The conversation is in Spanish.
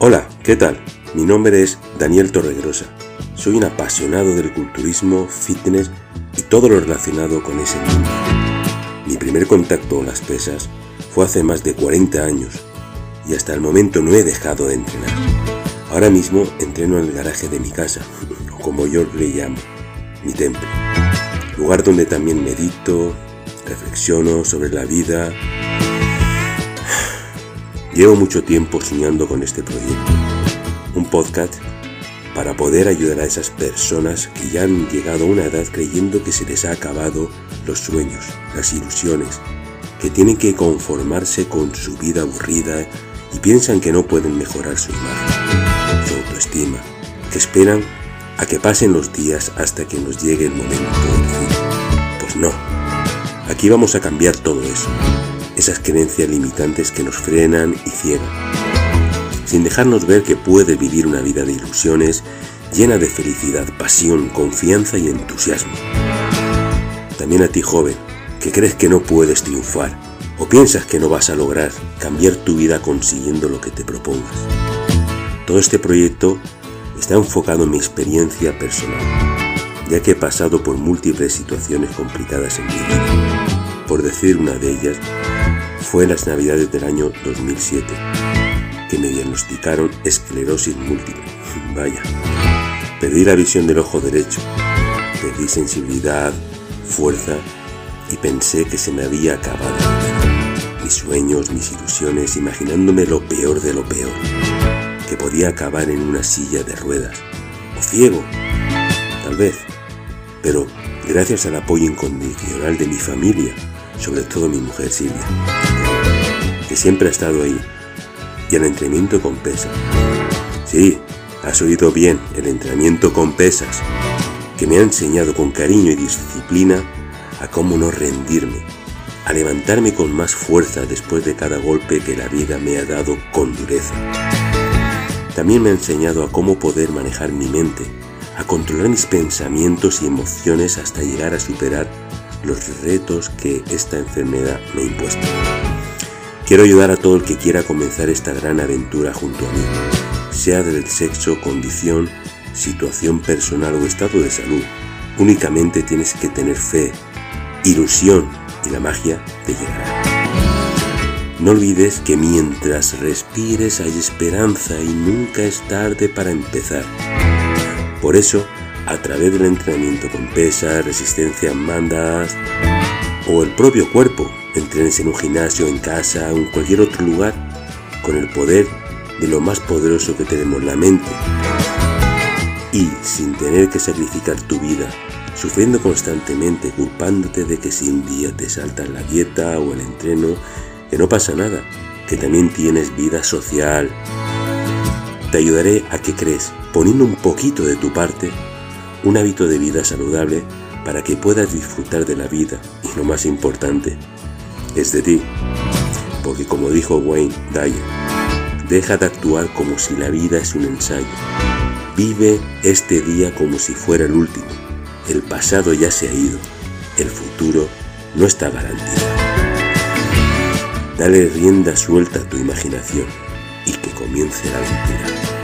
Hola, ¿qué tal? Mi nombre es Daniel Torregrosa. Soy un apasionado del culturismo, fitness y todo lo relacionado con ese mundo. Mi primer contacto con las pesas fue hace más de 40 años y hasta el momento no he dejado de entrenar. Ahora mismo entreno en el garaje de mi casa, o como yo le llamo, mi templo. Lugar donde también medito, reflexiono sobre la vida Llevo mucho tiempo soñando con este proyecto, un podcast para poder ayudar a esas personas que ya han llegado a una edad creyendo que se les ha acabado los sueños, las ilusiones, que tienen que conformarse con su vida aburrida y piensan que no pueden mejorar su imagen, su autoestima, que esperan a que pasen los días hasta que nos llegue el momento del fin. Pues no, aquí vamos a cambiar todo eso esas creencias limitantes que nos frenan y ciegan, sin dejarnos ver que puede vivir una vida de ilusiones llena de felicidad, pasión, confianza y entusiasmo. También a ti joven, que crees que no puedes triunfar o piensas que no vas a lograr cambiar tu vida consiguiendo lo que te propongas. Todo este proyecto está enfocado en mi experiencia personal, ya que he pasado por múltiples situaciones complicadas en mi vida. Por decir una de ellas, fue en las navidades del año 2007 que me diagnosticaron esclerosis múltiple. Vaya, perdí la visión del ojo derecho, perdí sensibilidad, fuerza y pensé que se me había acabado. Mis sueños, mis ilusiones, imaginándome lo peor de lo peor, que podía acabar en una silla de ruedas o ciego, tal vez, pero gracias al apoyo incondicional de mi familia, sobre todo mi mujer Silvia, que siempre ha estado ahí, y el entrenamiento con pesas. Sí, has oído bien, el entrenamiento con pesas, que me ha enseñado con cariño y disciplina a cómo no rendirme, a levantarme con más fuerza después de cada golpe que la vida me ha dado con dureza. También me ha enseñado a cómo poder manejar mi mente, a controlar mis pensamientos y emociones hasta llegar a superar los retos que esta enfermedad me ha. Quiero ayudar a todo el que quiera comenzar esta gran aventura junto a mí, sea del sexo, condición, situación personal o estado de salud. Únicamente tienes que tener fe, ilusión y la magia te llegará. No olvides que mientras respires hay esperanza y nunca es tarde para empezar. Por eso, a través del entrenamiento con pesas, resistencia en mandas o el propio cuerpo. Entrenes en un gimnasio, en casa en cualquier otro lugar con el poder de lo más poderoso que tenemos, la mente. Y sin tener que sacrificar tu vida, sufriendo constantemente, culpándote de que si un día te saltas la dieta o el entreno, que no pasa nada, que también tienes vida social. Te ayudaré a que crees, poniendo un poquito de tu parte, un hábito de vida saludable para que puedas disfrutar de la vida y lo más importante es de ti. Porque como dijo Wayne Dyer, deja de actuar como si la vida es un ensayo. Vive este día como si fuera el último. El pasado ya se ha ido, el futuro no está garantizado. Dale rienda suelta a tu imaginación y que comience la aventura.